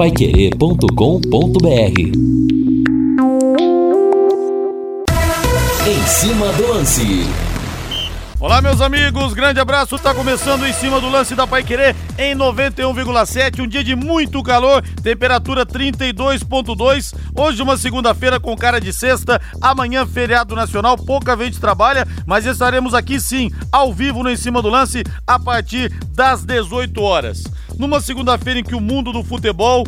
paiquerê.com.br Em cima do lance. Olá, meus amigos, grande abraço. Tá começando em cima do lance da Pai Querer em 91,7. Um dia de muito calor, temperatura 32,2. Hoje, uma segunda-feira com cara de sexta. Amanhã, feriado nacional. Pouca gente trabalha, mas estaremos aqui sim, ao vivo no Em Cima do Lance, a partir das 18 horas. Numa segunda-feira em que o mundo do futebol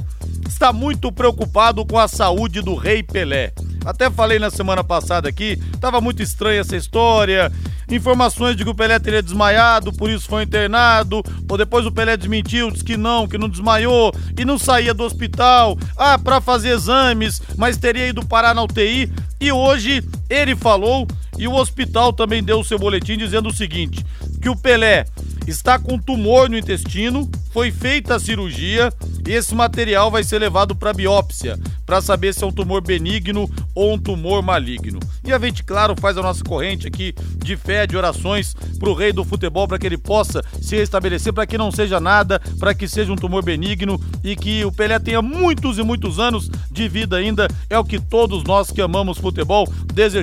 está muito preocupado com a saúde do Rei Pelé. Até falei na semana passada aqui, tava muito estranha essa história. Informações de que o Pelé teria desmaiado, por isso foi internado. Ou depois o Pelé desmentiu, disse que não, que não desmaiou e não saía do hospital. Ah, para fazer exames, mas teria ido parar na UTI. E hoje ele falou e o hospital também deu o seu boletim dizendo o seguinte: que o Pelé está com tumor no intestino, foi feita a cirurgia e esse material vai ser levado para biópsia para saber se é um tumor benigno ou um tumor maligno. E a gente, claro, faz a nossa corrente aqui de fé, de orações para o rei do futebol, para que ele possa se restabelecer, para que não seja nada, para que seja um tumor benigno e que o Pelé tenha muitos e muitos anos de vida ainda. É o que todos nós que amamos futebol desejamos.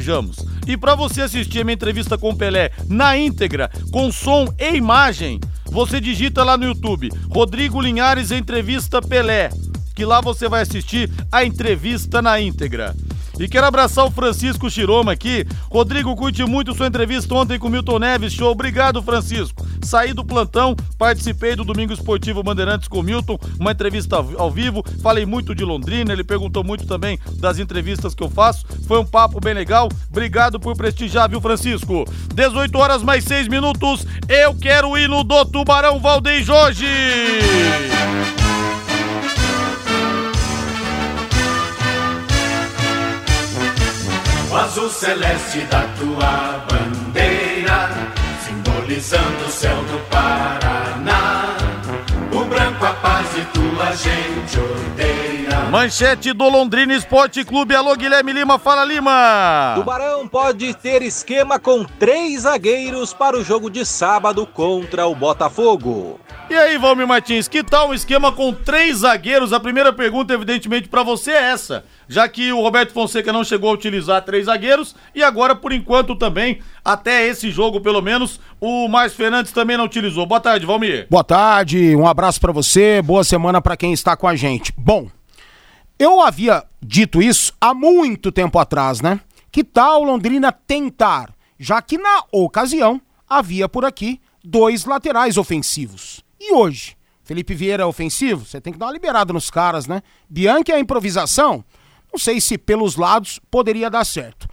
E para você assistir a minha entrevista com o Pelé na íntegra, com som e imagem, você digita lá no YouTube Rodrigo Linhares Entrevista Pelé, que lá você vai assistir a entrevista na íntegra. E quero abraçar o Francisco Chiroma aqui. Rodrigo, curte muito sua entrevista ontem com Milton Neves. Show. Obrigado, Francisco. Saí do plantão, participei do Domingo Esportivo Bandeirantes com Milton, uma entrevista ao vivo. Falei muito de Londrina, ele perguntou muito também das entrevistas que eu faço. Foi um papo bem legal. Obrigado por prestigiar, viu, Francisco? 18 horas mais 6 minutos. Eu quero ir no do Tubarão Valdeir Jorge. Azul celeste da tua bandeira, simbolizando o céu do Paraná. O branco a paz e tua gente odeia. Manchete do Londrina Esporte Clube. Alô, Guilherme Lima, fala Lima. Tubarão pode ter esquema com três zagueiros para o jogo de sábado contra o Botafogo. E aí, Valmir Martins, que tal um esquema com três zagueiros? A primeira pergunta, evidentemente, para você é essa, já que o Roberto Fonseca não chegou a utilizar três zagueiros e agora, por enquanto, também, até esse jogo, pelo menos, o Márcio Fernandes também não utilizou. Boa tarde, Valmir. Boa tarde, um abraço para você, boa semana para quem está com a gente. Bom, eu havia dito isso há muito tempo atrás, né? Que tal Londrina tentar, já que na ocasião havia por aqui dois laterais ofensivos. E hoje? Felipe Vieira é ofensivo? Você tem que dar uma liberada nos caras, né? Bianchi é improvisação? Não sei se pelos lados poderia dar certo.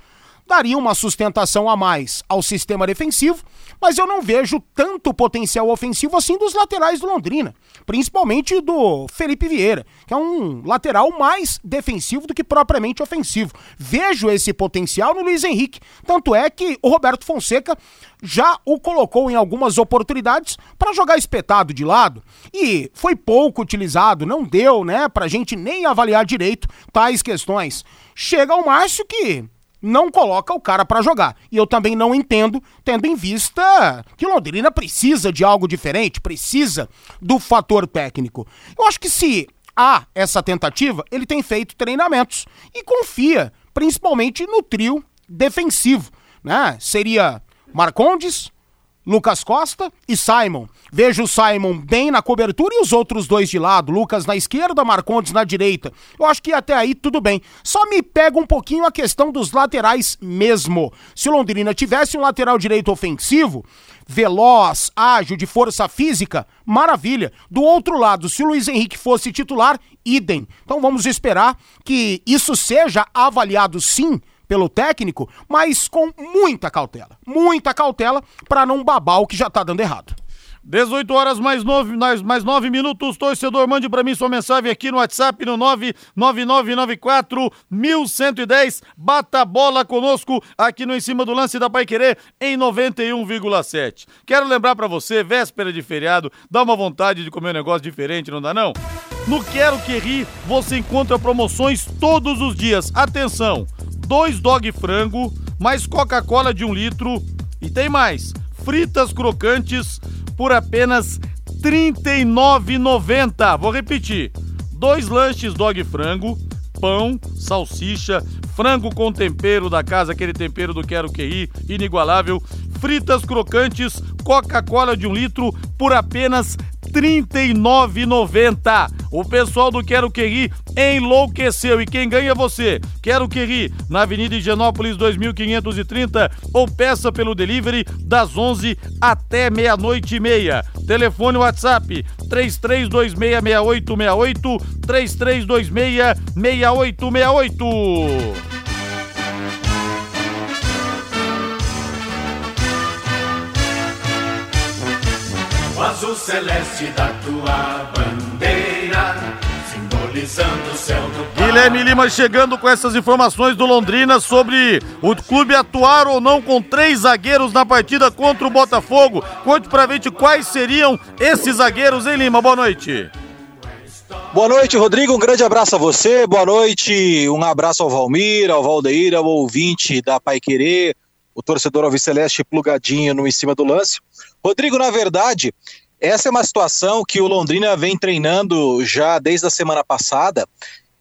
Daria uma sustentação a mais ao sistema defensivo, mas eu não vejo tanto potencial ofensivo assim dos laterais do Londrina, principalmente do Felipe Vieira, que é um lateral mais defensivo do que propriamente ofensivo. Vejo esse potencial no Luiz Henrique, tanto é que o Roberto Fonseca já o colocou em algumas oportunidades para jogar espetado de lado e foi pouco utilizado, não deu, né, pra gente nem avaliar direito tais questões. Chega o Márcio que não coloca o cara para jogar. E eu também não entendo, tendo em vista que Londrina precisa de algo diferente, precisa do fator técnico. Eu acho que se há essa tentativa, ele tem feito treinamentos e confia principalmente no trio defensivo, né? Seria Marcondes, Lucas Costa e Simon. Vejo o Simon bem na cobertura e os outros dois de lado, Lucas na esquerda, Marcondes na direita. Eu acho que até aí tudo bem. Só me pega um pouquinho a questão dos laterais mesmo. Se o Londrina tivesse um lateral direito ofensivo, veloz, ágil, de força física, maravilha. Do outro lado, se o Luiz Henrique fosse titular, idem. Então vamos esperar que isso seja avaliado sim pelo técnico, mas com muita cautela. Muita cautela para não babar o que já tá dando errado. 18 horas mais 9, mais 9 minutos. Torcedor, mande para mim sua mensagem aqui no WhatsApp no 99994 1110. Bata a bola conosco aqui no Em Cima do Lance da Pai Querer em 91,7. Quero lembrar para você, véspera de feriado, dá uma vontade de comer um negócio diferente, não dá não? No Quero Que Ri, você encontra promoções todos os dias. Atenção! Dois dog frango, mais Coca-Cola de um litro e tem mais, fritas crocantes por apenas R$ 39,90. Vou repetir, dois lanches dog frango, pão, salsicha, frango com tempero da casa, aquele tempero do Quero Que Ir, inigualável, fritas crocantes, Coca-Cola de um litro por apenas 39,90. O pessoal do Quero Que Ri enlouqueceu e quem ganha é você. Quero Que Ri, na Avenida Higienópolis 2530 ou peça pelo delivery das 11 até meia-noite e meia. Telefone WhatsApp 33266868 33266868. Azul celeste da tua bandeira, simbolizando o céu do Pará. Guilherme Lima chegando com essas informações do Londrina sobre o clube atuar ou não com três zagueiros na partida contra o Botafogo. Conte pra gente quais seriam esses zagueiros, hein, Lima? Boa noite. Boa noite, Rodrigo. Um grande abraço a você. Boa noite. Um abraço ao Valmir, ao Valdeir, ao ouvinte da Pai Querer, o torcedor Alviceleste plugadinho no em cima do lance. Rodrigo, na verdade, essa é uma situação que o Londrina vem treinando já desde a semana passada.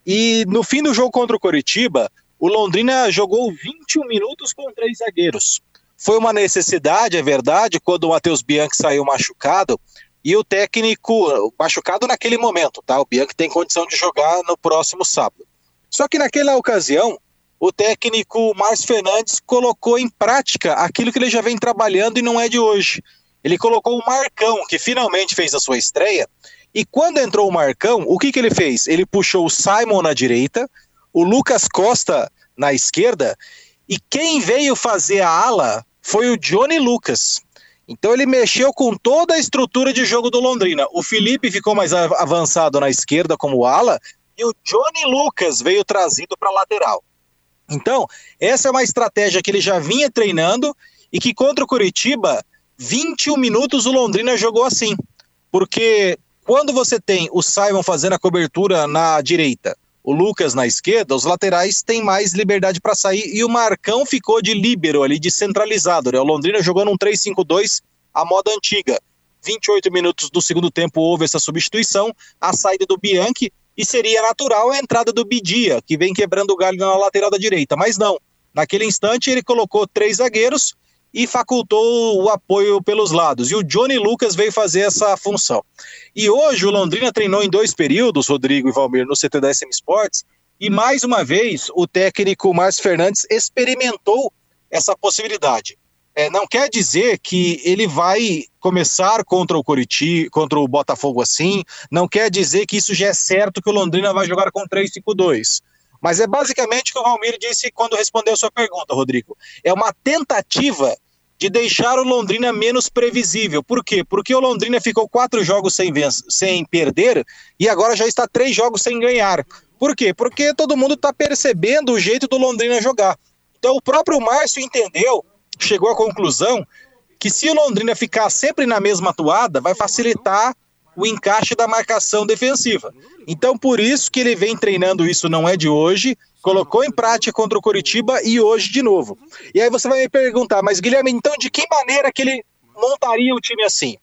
E no fim do jogo contra o Coritiba, o Londrina jogou 21 minutos com três zagueiros. Foi uma necessidade, é verdade, quando o Matheus Bianchi saiu machucado e o técnico machucado naquele momento, tá? O Bianchi tem condição de jogar no próximo sábado. Só que naquela ocasião, o técnico Márcio Fernandes colocou em prática aquilo que ele já vem trabalhando e não é de hoje. Ele colocou o Marcão, que finalmente fez a sua estreia. E quando entrou o Marcão, o que, que ele fez? Ele puxou o Simon na direita, o Lucas Costa na esquerda, e quem veio fazer a ala foi o Johnny Lucas. Então ele mexeu com toda a estrutura de jogo do Londrina. O Felipe ficou mais avançado na esquerda como ala, e o Johnny Lucas veio trazido para lateral. Então, essa é uma estratégia que ele já vinha treinando e que contra o Curitiba 21 minutos o Londrina jogou assim. Porque quando você tem o Simon fazendo a cobertura na direita, o Lucas na esquerda, os laterais têm mais liberdade para sair e o Marcão ficou de líbero ali, de centralizado. Né? O Londrina jogou num 3-5-2 a moda antiga. 28 minutos do segundo tempo houve essa substituição, a saída do Bianchi e seria natural a entrada do Bidia, que vem quebrando o galho na lateral da direita. Mas não. Naquele instante ele colocou três zagueiros e facultou o apoio pelos lados. E o Johnny Lucas veio fazer essa função. E hoje o Londrina treinou em dois períodos, Rodrigo e Valmir, no CT da SM Sports, e mais uma vez o técnico Márcio Fernandes experimentou essa possibilidade. É, não quer dizer que ele vai começar contra o Curitiba, contra o Botafogo assim, não quer dizer que isso já é certo que o Londrina vai jogar com 3-5-2. Mas é basicamente o que o Valmir disse quando respondeu a sua pergunta, Rodrigo. É uma tentativa de deixar o Londrina menos previsível. Por quê? Porque o Londrina ficou quatro jogos sem, sem perder e agora já está três jogos sem ganhar. Por quê? Porque todo mundo está percebendo o jeito do Londrina jogar. Então o próprio Márcio entendeu, chegou à conclusão que se o Londrina ficar sempre na mesma atuada, vai facilitar o encaixe da marcação defensiva. Então, por isso que ele vem treinando isso, não é de hoje, colocou em prática contra o Curitiba e hoje de novo. E aí você vai me perguntar, mas Guilherme, então de que maneira que ele montaria o time assim?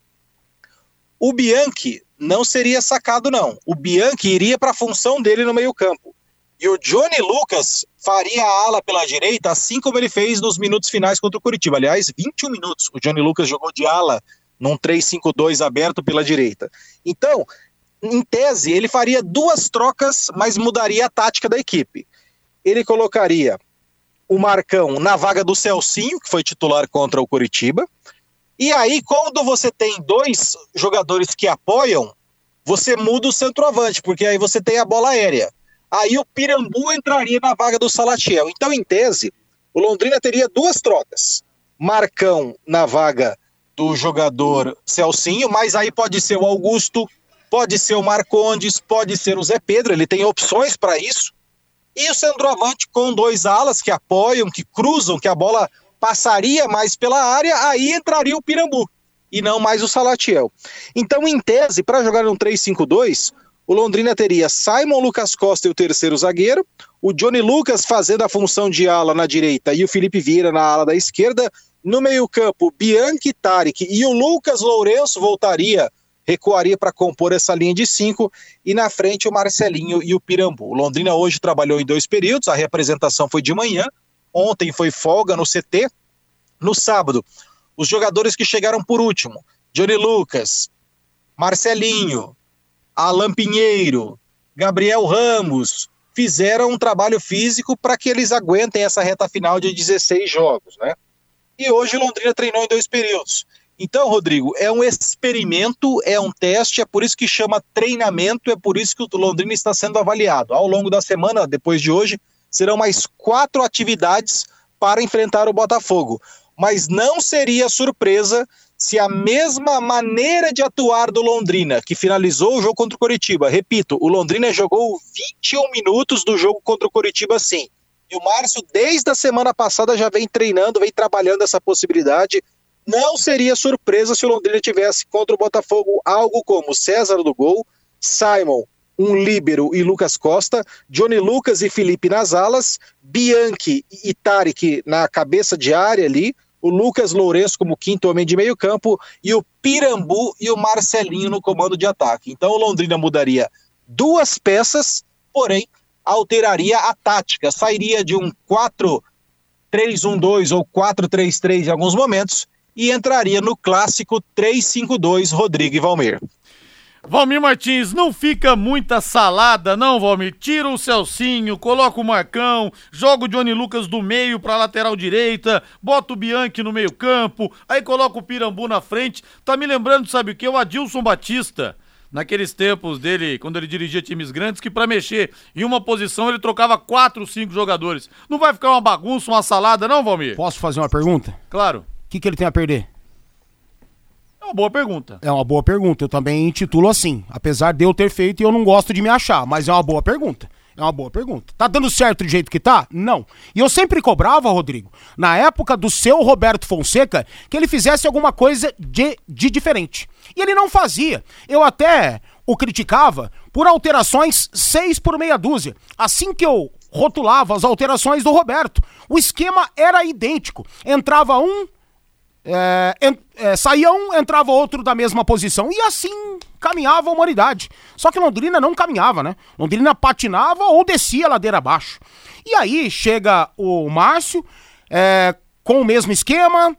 O Bianchi não seria sacado, não. O Bianchi iria para a função dele no meio-campo. E o Johnny Lucas faria a ala pela direita, assim como ele fez nos minutos finais contra o Curitiba. Aliás, 21 minutos. O Johnny Lucas jogou de ala num 3-5-2 aberto pela direita. Então, em tese, ele faria duas trocas, mas mudaria a tática da equipe. Ele colocaria o Marcão na vaga do Celcinho, que foi titular contra o Curitiba. E aí, quando você tem dois jogadores que apoiam, você muda o centroavante, porque aí você tem a bola aérea. Aí o Pirambu entraria na vaga do Salatiel. Então, em tese, o Londrina teria duas trocas. Marcão na vaga do jogador Celcinho, mas aí pode ser o Augusto, pode ser o Marcondes, pode ser o Zé Pedro, ele tem opções para isso. E o centroavante com dois alas que apoiam, que cruzam, que a bola passaria mais pela área, aí entraria o Pirambu e não mais o Salatiel. Então, em tese, para jogar um 3-5-2, o Londrina teria Simon Lucas Costa e o terceiro zagueiro, o Johnny Lucas fazendo a função de ala na direita e o Felipe Vieira na ala da esquerda, no meio-campo, Bianchi Tarek e o Lucas Lourenço voltaria recuaria para compor essa linha de cinco e na frente o Marcelinho e o Pirambu. O Londrina hoje trabalhou em dois períodos, a representação foi de manhã, ontem foi folga no CT. No sábado, os jogadores que chegaram por último, Johnny Lucas, Marcelinho, Alan Pinheiro, Gabriel Ramos, fizeram um trabalho físico para que eles aguentem essa reta final de 16 jogos, né? E hoje Londrina treinou em dois períodos. Então, Rodrigo, é um experimento, é um teste, é por isso que chama treinamento, é por isso que o Londrina está sendo avaliado. Ao longo da semana, depois de hoje, serão mais quatro atividades para enfrentar o Botafogo. Mas não seria surpresa se a mesma maneira de atuar do Londrina, que finalizou o jogo contra o Coritiba, repito, o Londrina jogou 21 minutos do jogo contra o Coritiba sim. E o Márcio, desde a semana passada, já vem treinando, vem trabalhando essa possibilidade. Não seria surpresa se o Londrina tivesse contra o Botafogo algo como César do gol, Simon, um líbero e Lucas Costa, Johnny Lucas e Felipe nas alas, Bianchi e Tarek na cabeça de área ali, o Lucas Lourenço como quinto homem de meio campo e o Pirambu e o Marcelinho no comando de ataque. Então o Londrina mudaria duas peças, porém alteraria a tática, sairia de um 4-3-1-2 ou 4-3-3 em alguns momentos e entraria no clássico 3-5-2 Rodrigo e Valmir. Valmir Martins, não fica muita salada, não, Valmir. Tira o Celcinho, coloca o Marcão, joga o Johnny Lucas do meio pra lateral direita, bota o Bianchi no meio-campo, aí coloca o Pirambu na frente. Tá me lembrando, sabe o que? O Adilson Batista. Naqueles tempos dele, quando ele dirigia times grandes, que para mexer em uma posição ele trocava quatro, cinco jogadores. Não vai ficar uma bagunça, uma salada, não, Valmir? Posso fazer uma pergunta? Claro. O que, que ele tem a perder? É uma boa pergunta. É uma boa pergunta. Eu também intitulo assim. Apesar de eu ter feito e eu não gosto de me achar, mas é uma boa pergunta. É uma boa pergunta. Tá dando certo do jeito que tá? Não. E eu sempre cobrava, Rodrigo, na época do seu Roberto Fonseca, que ele fizesse alguma coisa de, de diferente. E ele não fazia. Eu até o criticava por alterações seis por meia dúzia. Assim que eu rotulava as alterações do Roberto, o esquema era idêntico. Entrava um, é, é, saía um, entrava outro da mesma posição. E assim caminhava a humanidade. Só que Londrina não caminhava, né? Londrina patinava ou descia a ladeira abaixo. E aí chega o Márcio é, com o mesmo esquema.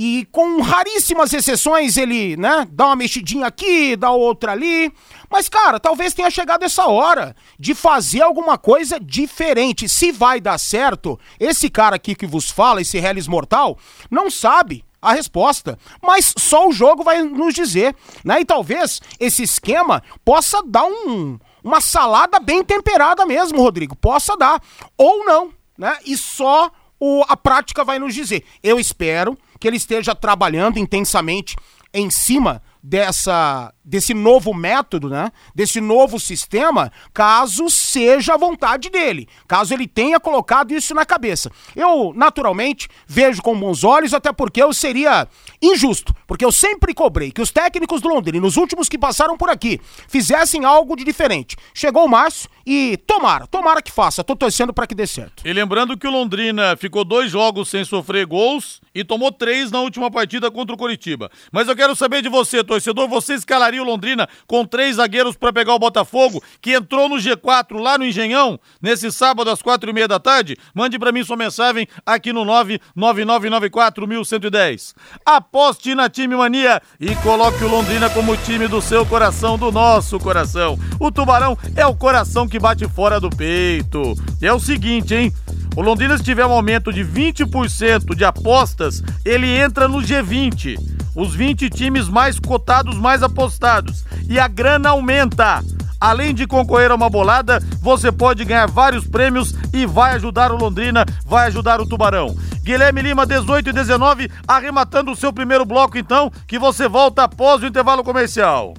E com raríssimas exceções ele, né, dá uma mexidinha aqui, dá outra ali. Mas, cara, talvez tenha chegado essa hora de fazer alguma coisa diferente. Se vai dar certo, esse cara aqui que vos fala, esse Hellis Mortal, não sabe a resposta, mas só o jogo vai nos dizer, né? E talvez esse esquema possa dar um, uma salada bem temperada mesmo, Rodrigo, possa dar ou não, né? E só o, a prática vai nos dizer. Eu espero que ele esteja trabalhando intensamente em cima dessa desse novo método, né? Desse novo sistema, caso seja a vontade dele, caso ele tenha colocado isso na cabeça. Eu, naturalmente, vejo com bons olhos, até porque eu seria injusto, porque eu sempre cobrei que os técnicos do Londrina, nos últimos que passaram por aqui, fizessem algo de diferente. Chegou o Márcio e tomara, tomara que faça. Tô torcendo para que dê certo. E lembrando que o Londrina ficou dois jogos sem sofrer gols e tomou três na última partida contra o Coritiba. Mas eu quero saber de você, torcedor, você escalaria o Londrina com três zagueiros para pegar o Botafogo, que entrou no G4 lá no Engenhão, nesse sábado às quatro e meia da tarde? Mande para mim sua mensagem aqui no 999941110. Aposte na Time Mania e coloque o Londrina como time do seu coração, do nosso coração. O Tubarão é o coração que bate fora do peito. E é o seguinte, hein? O Londrina, se tiver um aumento de 20% de apostas, ele entra no G20. Os 20 times mais cotados, mais apostados. E a grana aumenta. Além de concorrer a uma bolada, você pode ganhar vários prêmios e vai ajudar o Londrina, vai ajudar o Tubarão. Guilherme Lima, 18 e 19, arrematando o seu primeiro bloco, então, que você volta após o intervalo comercial.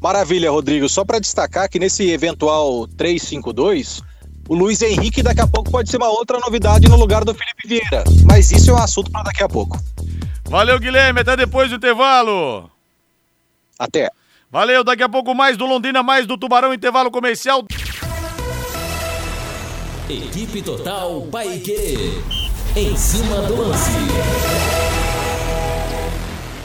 Maravilha, Rodrigo. Só para destacar que nesse eventual 352, o Luiz Henrique daqui a pouco pode ser uma outra novidade no lugar do Felipe Vieira. Mas isso é um assunto para daqui a pouco. Valeu, Guilherme. Até depois do intervalo. Até. Valeu, daqui a pouco mais do Londrina, mais do Tubarão, intervalo comercial. Equipe Total Paique. Em cima do lance.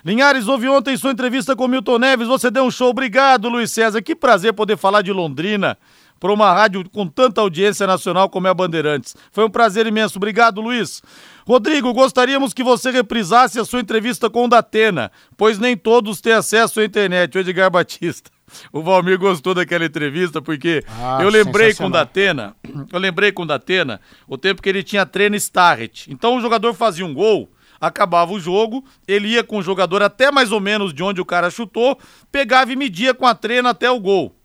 Linhares, ouvi ontem sua entrevista com Milton Neves, você deu um show. Obrigado, Luiz César. Que prazer poder falar de Londrina para uma rádio com tanta audiência nacional como é a Bandeirantes. Foi um prazer imenso. Obrigado, Luiz. Rodrigo, gostaríamos que você reprisasse a sua entrevista com o Datena, pois nem todos têm acesso à internet. O Edgar Batista. O Valmir gostou daquela entrevista porque ah, eu lembrei com o Datena, eu lembrei com o Datena o tempo que ele tinha treino Starret. Então o jogador fazia um gol, acabava o jogo, ele ia com o jogador até mais ou menos de onde o cara chutou, pegava e media com a trena até o gol,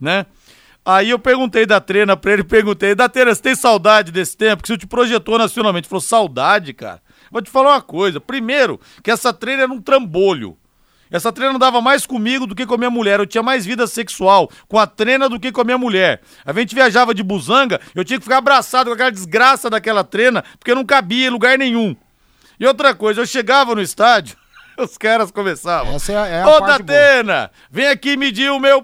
né? Aí eu perguntei da treina pra ele, perguntei, da treina, você tem saudade desse tempo? Que você te projetou nacionalmente. Ele falou, saudade, cara. Vou te falar uma coisa. Primeiro, que essa treina era um trambolho. Essa treina não dava mais comigo do que com a minha mulher. Eu tinha mais vida sexual com a treina do que com a minha mulher. A gente viajava de buzanga, eu tinha que ficar abraçado com aquela desgraça daquela treina, porque eu não cabia em lugar nenhum. E outra coisa, eu chegava no estádio, os caras começavam. Essa é, é a Ô, Datena, vem aqui medir o meu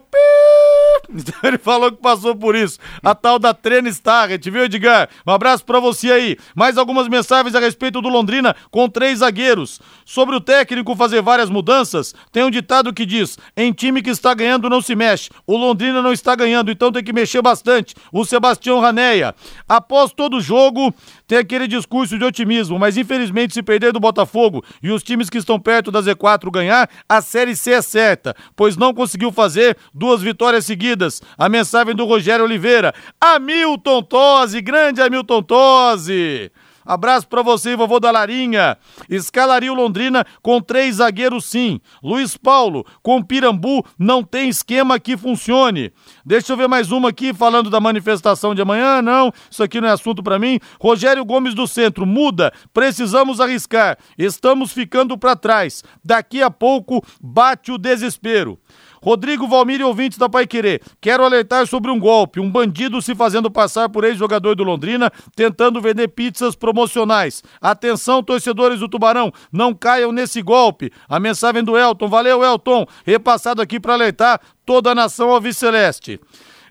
Então ele falou que passou por isso. A tal da Treina Starret, viu, Edgar? Um abraço para você aí. Mais algumas mensagens a respeito do Londrina com três zagueiros. Sobre o técnico fazer várias mudanças, tem um ditado que diz: em time que está ganhando não se mexe. O Londrina não está ganhando, então tem que mexer bastante. O Sebastião Raneia. Após todo jogo, tem aquele discurso de otimismo, mas infelizmente se perder do Botafogo e os times que estão perto da Z4 ganhar, a Série C é certa, pois não conseguiu fazer duas vitórias seguidas. A mensagem do Rogério Oliveira. Hamilton Tosi, grande Hamilton Tosi. Abraço para você, vovô da Larinha. Escalaria o Londrina com três zagueiros, sim. Luiz Paulo, com Pirambu, não tem esquema que funcione. Deixa eu ver mais uma aqui, falando da manifestação de amanhã. Não, isso aqui não é assunto para mim. Rogério Gomes do Centro, muda. Precisamos arriscar. Estamos ficando para trás. Daqui a pouco bate o desespero. Rodrigo Valmir e ouvintes da Pai Querer. Quero alertar sobre um golpe. Um bandido se fazendo passar por ex-jogador do Londrina, tentando vender pizzas promocionais. Atenção, torcedores do Tubarão, não caiam nesse golpe. A mensagem do Elton. Valeu, Elton. Repassado aqui para alertar toda a nação ao Celeste.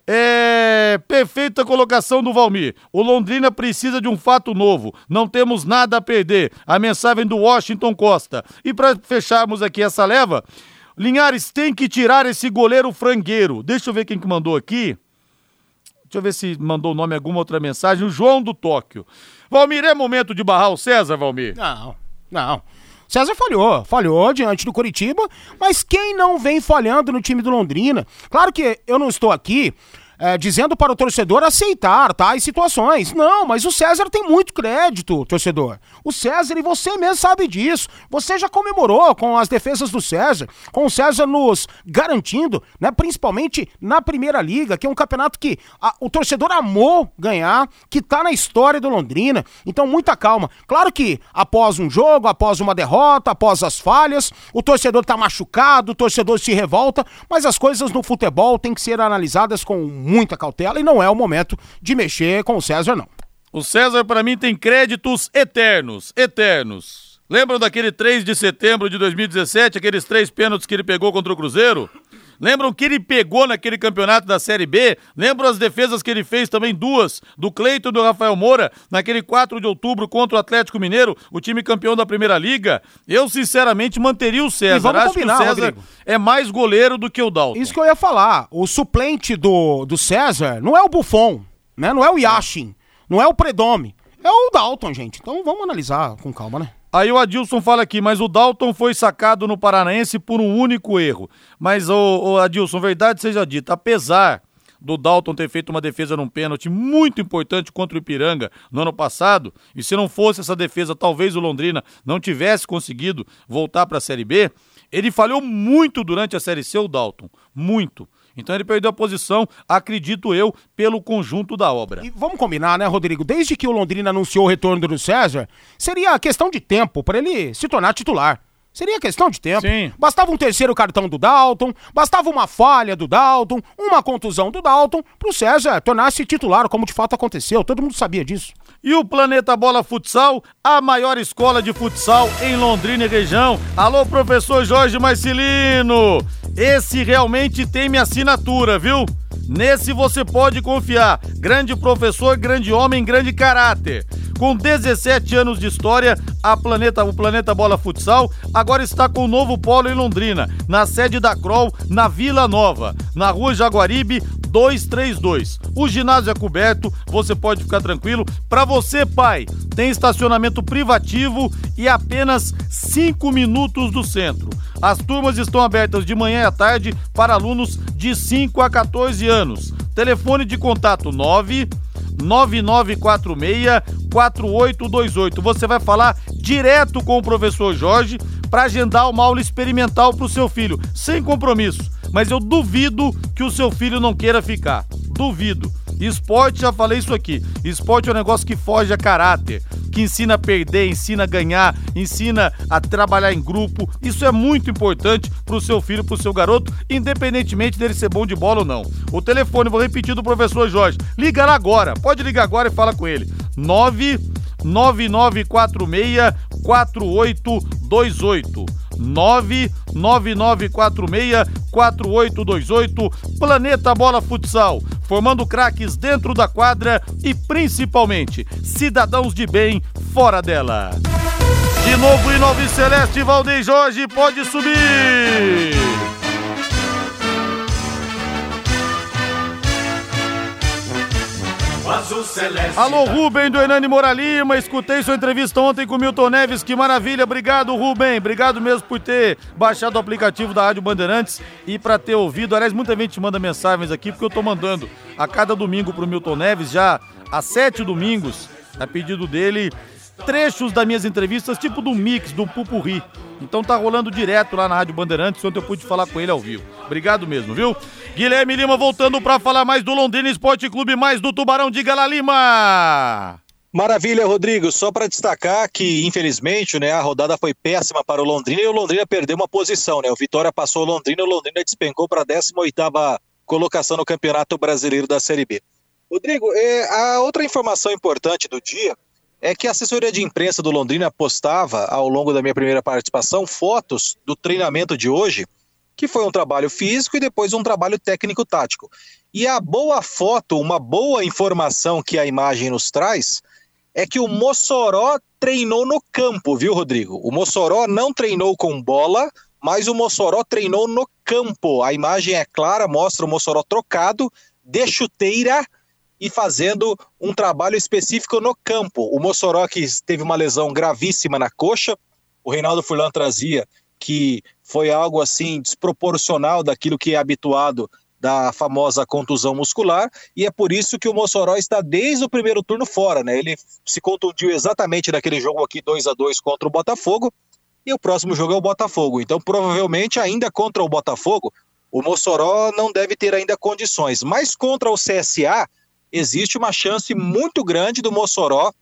É perfeita colocação do Valmir. O Londrina precisa de um fato novo. Não temos nada a perder. A mensagem do Washington Costa. E para fecharmos aqui essa leva, Linhares tem que tirar esse goleiro frangueiro. Deixa eu ver quem que mandou aqui. Deixa eu ver se mandou o nome alguma outra mensagem. O João do Tóquio. Valmir, é momento de barrar o César, Valmir? Não, não. César falhou, falhou diante do Curitiba, mas quem não vem falhando no time do Londrina? Claro que eu não estou aqui é, dizendo para o torcedor aceitar tais situações. Não, mas o César tem muito crédito, torcedor. O César, e você mesmo sabe disso. Você já comemorou com as defesas do César, com o César nos garantindo, né, principalmente na Primeira Liga, que é um campeonato que a, o torcedor amou ganhar, que está na história do Londrina. Então, muita calma. Claro que após um jogo, após uma derrota, após as falhas, o torcedor está machucado, o torcedor se revolta, mas as coisas no futebol têm que ser analisadas com muita cautela e não é o momento de mexer com o César, não. O César, para mim, tem créditos eternos, eternos. Lembram daquele 3 de setembro de 2017, aqueles três pênaltis que ele pegou contra o Cruzeiro? Lembram que ele pegou naquele campeonato da Série B? Lembram as defesas que ele fez também, duas, do Cleito e do Rafael Moura, naquele 4 de outubro contra o Atlético Mineiro, o time campeão da Primeira Liga? Eu, sinceramente, manteria o César. Acho combinar, que o César Rodrigo. é mais goleiro do que o Dalton. Isso que eu ia falar. O suplente do, do César não é o Buffon, né? Não é o Yashin, não é o Predome. É o Dalton, gente. Então vamos analisar com calma, né? Aí o Adilson fala aqui, mas o Dalton foi sacado no Paranaense por um único erro. Mas, o, Adilson, verdade seja dita, apesar do Dalton ter feito uma defesa num pênalti muito importante contra o Ipiranga no ano passado, e se não fosse essa defesa, talvez o Londrina não tivesse conseguido voltar para a Série B, ele falhou muito durante a Série C, o Dalton. Muito. Então ele perdeu a posição, acredito eu, pelo conjunto da obra. E vamos combinar, né, Rodrigo? Desde que o Londrina anunciou o retorno do César, seria questão de tempo para ele se tornar titular. Seria questão de tempo. Sim. Bastava um terceiro cartão do Dalton, bastava uma falha do Dalton, uma contusão do Dalton, pro César tornar-se titular, como de fato aconteceu. Todo mundo sabia disso. E o Planeta Bola Futsal, a maior escola de futsal em Londrina e região. Alô, professor Jorge Marcelino! Esse realmente tem minha assinatura, viu? Nesse você pode confiar. Grande professor, grande homem, grande caráter. Com 17 anos de história, a Planeta, o Planeta Bola Futsal agora está com o um novo polo em Londrina, na sede da Kroll, na Vila Nova, na rua Jaguaribe, 232. O ginásio é coberto, você pode ficar tranquilo. Para você, pai, tem estacionamento privativo e apenas 5 minutos do centro. As turmas estão abertas de manhã e à tarde para alunos de 5 a 14 anos. Telefone de contato 9 9946 4828. Você vai falar direto com o professor Jorge para agendar uma aula experimental para o seu filho, sem compromisso. Mas eu duvido que o seu filho não queira ficar. Duvido. Esporte, já falei isso aqui. Esporte é um negócio que foge a caráter, que ensina a perder, ensina a ganhar, ensina a trabalhar em grupo. Isso é muito importante pro seu filho, pro seu garoto, independentemente dele ser bom de bola ou não. O telefone, vou repetir do professor Jorge. Liga lá agora. Pode ligar agora e fala com ele. 99946 4828. 999464828 Planeta Bola Futsal, formando craques dentro da quadra e principalmente cidadãos de bem fora dela. De novo em Nova Celeste, Jorge pode subir. Alô, Rubem do Hernani Moralima. Escutei sua entrevista ontem com o Milton Neves. Que maravilha. Obrigado, Rubem. Obrigado mesmo por ter baixado o aplicativo da Rádio Bandeirantes e para ter ouvido. Aliás, muita gente manda mensagens aqui porque eu tô mandando a cada domingo pro Milton Neves, já há sete domingos, a pedido dele, trechos das minhas entrevistas, tipo do mix, do pupurri. Então tá rolando direto lá na Rádio Bandeirantes, ontem eu pude falar com ele ao vivo. Obrigado mesmo, viu? Guilherme Lima voltando para falar mais do Londrina Esporte Clube, mais do Tubarão. Diga lá, Lima! Maravilha, Rodrigo. Só para destacar que, infelizmente, né, a rodada foi péssima para o Londrina e o Londrina perdeu uma posição. Né? O Vitória passou o Londrina o Londrina despencou para a 18 colocação no Campeonato Brasileiro da Série B. Rodrigo, é, a outra informação importante do dia é que a assessoria de imprensa do Londrina postava, ao longo da minha primeira participação, fotos do treinamento de hoje, que foi um trabalho físico e depois um trabalho técnico-tático. E a boa foto, uma boa informação que a imagem nos traz, é que o Mossoró treinou no campo, viu, Rodrigo? O Mossoró não treinou com bola, mas o Mossoró treinou no campo. A imagem é clara, mostra o Mossoró trocado, de chuteira e fazendo um trabalho específico no campo. O Mossoró que teve uma lesão gravíssima na coxa, o Reinaldo Furlan trazia que foi algo assim desproporcional daquilo que é habituado da famosa contusão muscular, e é por isso que o Mossoró está desde o primeiro turno fora, né? Ele se contundiu exatamente naquele jogo aqui 2 a 2 contra o Botafogo, e o próximo jogo é o Botafogo. Então, provavelmente ainda contra o Botafogo, o Mossoró não deve ter ainda condições, mas contra o CSA, existe uma chance muito grande do Mossoró,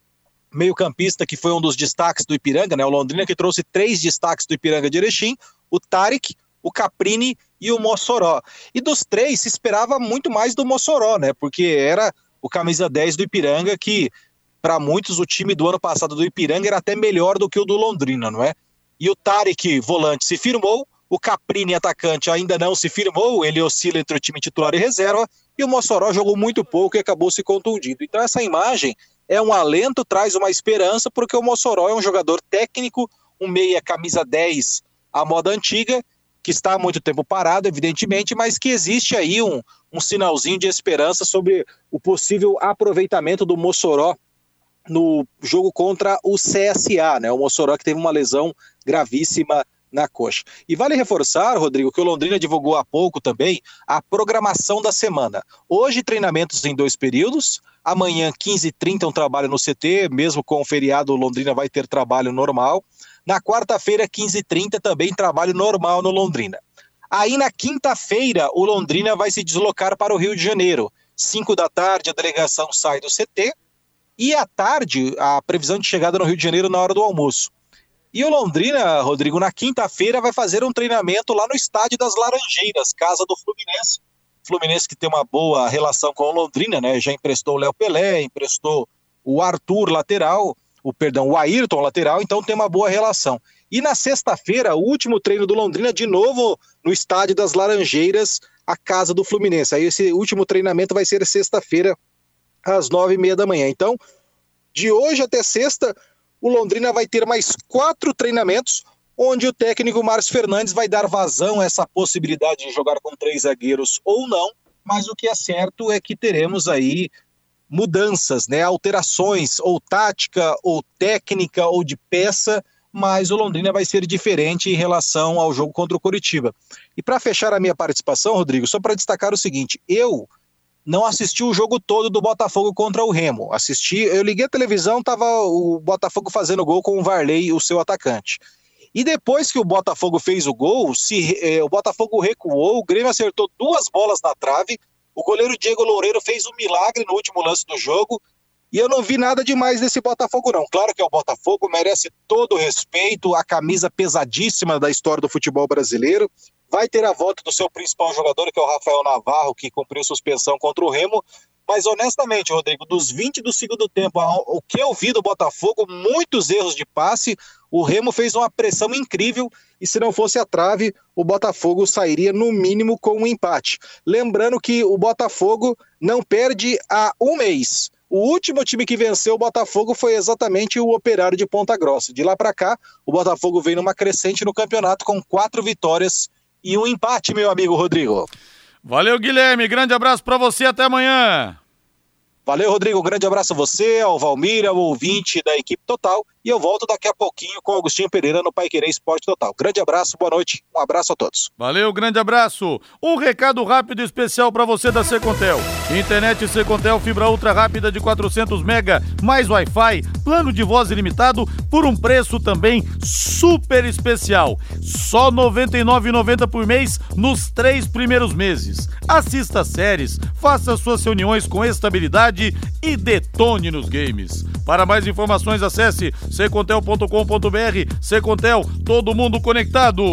meio-campista que foi um dos destaques do Ipiranga, né? O Londrina que trouxe três destaques do Ipiranga de Erechim, o Tarek, o Caprini e o Mossoró. E dos três se esperava muito mais do Mossoró, né? Porque era o camisa 10 do Ipiranga que para muitos o time do ano passado do Ipiranga era até melhor do que o do Londrina, não é? E o Tarek, volante, se firmou, o Caprini, atacante, ainda não se firmou, ele oscila entre o time titular e reserva, e o Mossoró jogou muito pouco e acabou se contundindo. Então essa imagem é um alento, traz uma esperança, porque o Mossoró é um jogador técnico, um meia camisa 10 à moda antiga, que está há muito tempo parado, evidentemente, mas que existe aí um, um sinalzinho de esperança sobre o possível aproveitamento do Mossoró no jogo contra o CSA, né? O Mossoró que teve uma lesão gravíssima na coxa. E vale reforçar, Rodrigo, que o Londrina divulgou há pouco também a programação da semana. Hoje, treinamentos em dois períodos. Amanhã, 15h30, um trabalho no CT. Mesmo com o feriado, o Londrina vai ter trabalho normal. Na quarta-feira, 15h30, também trabalho normal no Londrina. Aí, na quinta-feira, o Londrina vai se deslocar para o Rio de Janeiro. 5 da tarde, a delegação sai do CT. E à tarde, a previsão de chegada no Rio de Janeiro na hora do almoço. E o Londrina, Rodrigo, na quinta-feira vai fazer um treinamento lá no Estádio das Laranjeiras, casa do Fluminense. Fluminense que tem uma boa relação com o Londrina, né? Já emprestou o Léo Pelé, emprestou o Arthur lateral, o perdão, o Ayrton lateral, então tem uma boa relação. E na sexta-feira, o último treino do Londrina de novo no Estádio das Laranjeiras, a casa do Fluminense. Aí esse último treinamento vai ser sexta-feira às nove e meia da manhã. Então, De hoje até sexta, o Londrina vai ter mais quatro treinamentos, onde o técnico Márcio Fernandes vai dar vazão a essa possibilidade de jogar com três zagueiros ou não, mas o que é certo é que teremos aí mudanças, né, alterações ou tática ou técnica ou de peça, mas o Londrina vai ser diferente em relação ao jogo contra o Coritiba. E para fechar a minha participação, Rodrigo, só para destacar o seguinte, eu não assisti o jogo todo do Botafogo contra o Remo. Assisti, eu liguei a televisão, tava o Botafogo fazendo gol com o Varley, o seu atacante. E depois que o Botafogo fez o gol, se eh, o Botafogo recuou, o Grêmio acertou duas bolas na trave, o goleiro Diego Loureiro fez um milagre no último lance do jogo, e eu não vi nada demais desse Botafogo, não. Claro que é o Botafogo, merece todo o respeito, a camisa pesadíssima da história do futebol brasileiro. Vai ter a volta do seu principal jogador, que é o Rafael Navarro, que cumpriu suspensão contra o Remo. Mas honestamente, Rodrigo, dos 20 do segundo tempo, o que eu vi do Botafogo, muitos erros de passe. O Remo fez uma pressão incrível e se não fosse a trave, o Botafogo sairia no mínimo com um empate. Lembrando que o Botafogo não perde há um mês. O último time que venceu o Botafogo foi exatamente o Operário de Ponta Grossa. De lá para cá, o Botafogo vem numa crescente no campeonato com quatro vitórias e um empate, meu amigo Rodrigo. Valeu, Guilherme. Grande abraço para você. Até amanhã. Valeu, Rodrigo. Grande abraço a você, ao Valmir, ao ouvinte da equipe total. E eu volto daqui a pouquinho com Agostinho Pereira no Pai Querer Esporte Total. Grande abraço, boa noite. Um abraço a todos. Valeu, grande abraço. Um recado rápido e especial para você da Secontel. Internet Secontel fibra ultra rápida de 400 mega mais Wi-Fi, plano de voz ilimitado por um preço também super especial. Só R$ 99,90 por mês nos três primeiros meses. Assista séries, faça suas reuniões com estabilidade e detone nos games. Para mais informações, acesse secontel.com.br. Secontel, todo mundo conectado.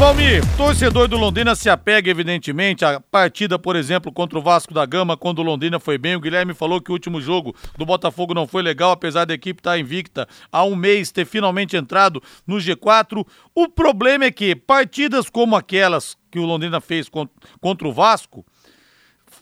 Valmir, torcedor do Londrina se apega evidentemente à partida, por exemplo, contra o Vasco da Gama, quando o Londrina foi bem. O Guilherme falou que o último jogo do Botafogo não foi legal, apesar da equipe estar invicta há um mês, ter finalmente entrado no G4. O problema é que partidas como aquelas que o Londrina fez contra o Vasco,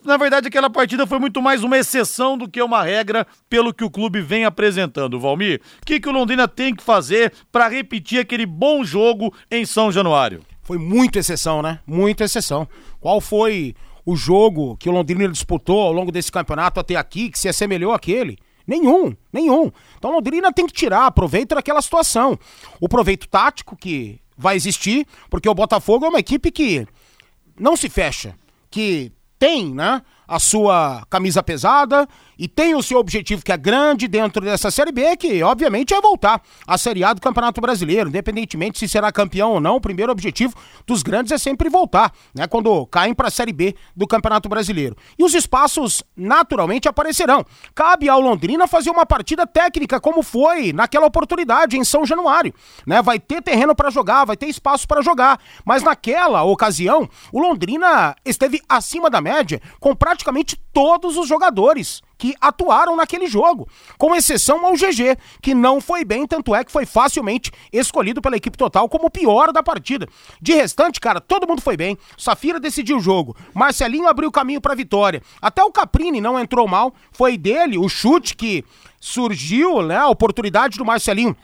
na verdade, aquela partida foi muito mais uma exceção do que uma regra pelo que o clube vem apresentando. Valmir, o que, que o Londrina tem que fazer para repetir aquele bom jogo em São Januário? Foi muito exceção, né? Muita exceção. Qual foi o jogo que o Londrina disputou ao longo desse campeonato até aqui que se assemelhou àquele? Nenhum, nenhum. Então Londrina tem que tirar proveito daquela situação. O proveito tático que vai existir, porque o Botafogo é uma equipe que não se fecha, que tem, né, a sua camisa pesada e tem o seu objetivo que é grande dentro dessa Série B, que obviamente é voltar à Série A do Campeonato Brasileiro, independentemente se será campeão ou não, o primeiro objetivo dos grandes é sempre voltar, né, quando caem para a Série B do Campeonato Brasileiro. E os espaços naturalmente aparecerão. Cabe ao Londrina fazer uma partida técnica como foi naquela oportunidade em São Januário, né? Vai ter terreno para jogar, vai ter espaço para jogar, mas naquela ocasião, o Londrina esteve acima da média com praticamente praticamente todos os jogadores que atuaram naquele jogo, com exceção ao GG, que não foi bem, tanto é que foi facilmente escolhido pela equipe total como o pior da partida. De restante, cara, todo mundo foi bem. Safira decidiu o jogo, Marcelinho abriu o caminho para vitória. Até o Caprini não entrou mal, foi dele o chute que surgiu, né, a oportunidade do Marcelinho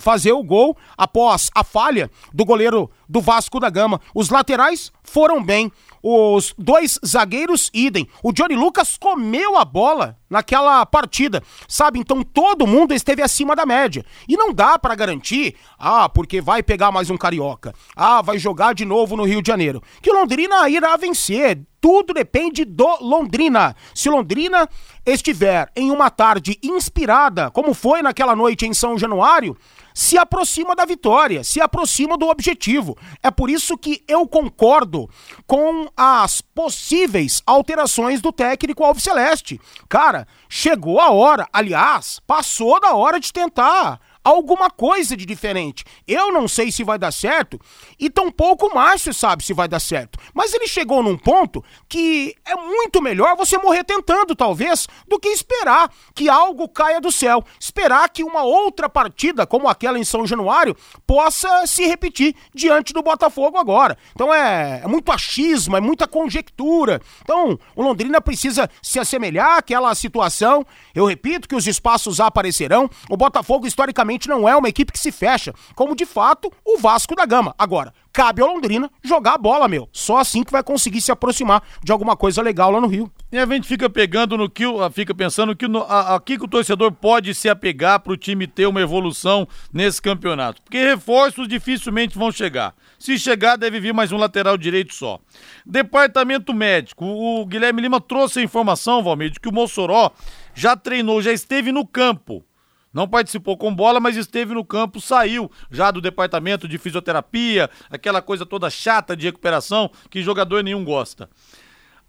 fazer o gol após a falha do goleiro do Vasco da Gama. Os laterais foram bem. Os dois zagueiros, idem. O Johnny Lucas comeu a bola naquela partida, sabe? Então todo mundo esteve acima da média. E não dá para garantir, ah, porque vai pegar mais um carioca. Ah, vai jogar de novo no Rio de Janeiro. Que Londrina irá vencer. Tudo depende do Londrina. Se Londrina estiver em uma tarde inspirada, como foi naquela noite em São Januário, se aproxima da vitória, se aproxima do objetivo. É por isso que eu concordo com as possíveis alterações do técnico Alves Celeste. Cara, chegou a hora, aliás, passou da hora de tentar alguma coisa de diferente. Eu não sei se vai dar certo e tampouco o Márcio sabe se vai dar certo. Mas ele chegou num ponto que é muito melhor você morrer tentando, talvez, do que esperar que algo caia do céu. Esperar que uma outra partida, como aquela em São Januário, possa se repetir diante do Botafogo agora. Então é, é muito achismo, é muita conjectura. Então o Londrina precisa se assemelhar àquela situação. Eu repito que os espaços aparecerão. O Botafogo, historicamente, não é uma equipe que se fecha, como de fato o Vasco da Gama. Agora, cabe ao Londrina jogar a bola, meu. Só assim que vai conseguir se aproximar de alguma coisa legal lá no Rio. E a gente fica pegando no que, fica pensando que no, a, a, que o torcedor pode se apegar para o time ter uma evolução nesse campeonato. Porque reforços dificilmente vão chegar. Se chegar, deve vir mais um lateral direito só. Departamento médico. O Guilherme Lima trouxe a informação, Valmir, de que o Mossoró já treinou, já esteve no campo não participou com bola, mas esteve no campo, saiu já do departamento de fisioterapia, aquela coisa toda chata de recuperação que jogador nenhum gosta.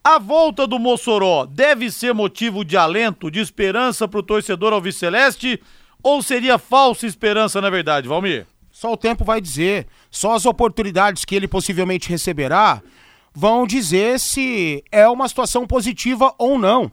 A volta do Mossoró deve ser motivo de alento, de esperança para o torcedor alviceleste ou seria falsa esperança na verdade, Valmir? Só o tempo vai dizer. Só as oportunidades que ele possivelmente receberá vão dizer se é uma situação positiva ou não.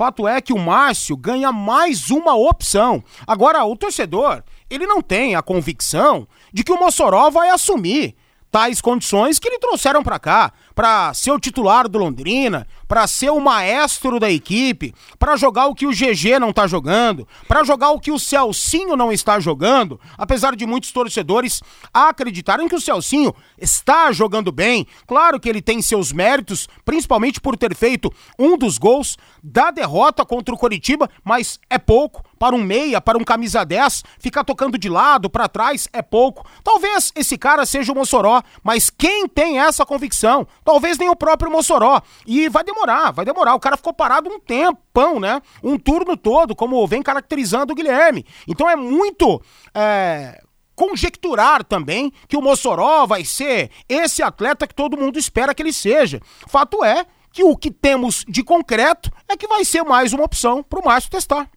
Fato é que o Márcio ganha mais uma opção. Agora, o torcedor, ele não tem a convicção de que o Mossoró vai assumir tais condições que lhe trouxeram para cá, para ser o titular do Londrina, para ser o maestro da equipe, para jogar o que o GG não tá jogando, para jogar o que o Celcinho não está jogando, apesar de muitos torcedores acreditarem que o Celcinho está jogando bem. Claro que ele tem seus méritos, principalmente por ter feito um dos gols da derrota contra o Coritiba, mas é pouco para um meia, para um camisa 10, ficar tocando de lado, para trás é pouco. Talvez esse cara seja o Mossoró, mas quem tem essa convicção? Talvez nem o próprio Mossoró. E vai demorar vai demorar. O cara ficou parado um tempão, né? Um turno todo, como vem caracterizando o Guilherme. Então é muito. É conjecturar também que o Mossoró vai ser esse atleta que todo mundo espera que ele seja. Fato é que o que temos de concreto é que vai ser mais uma opção para o Márcio testar.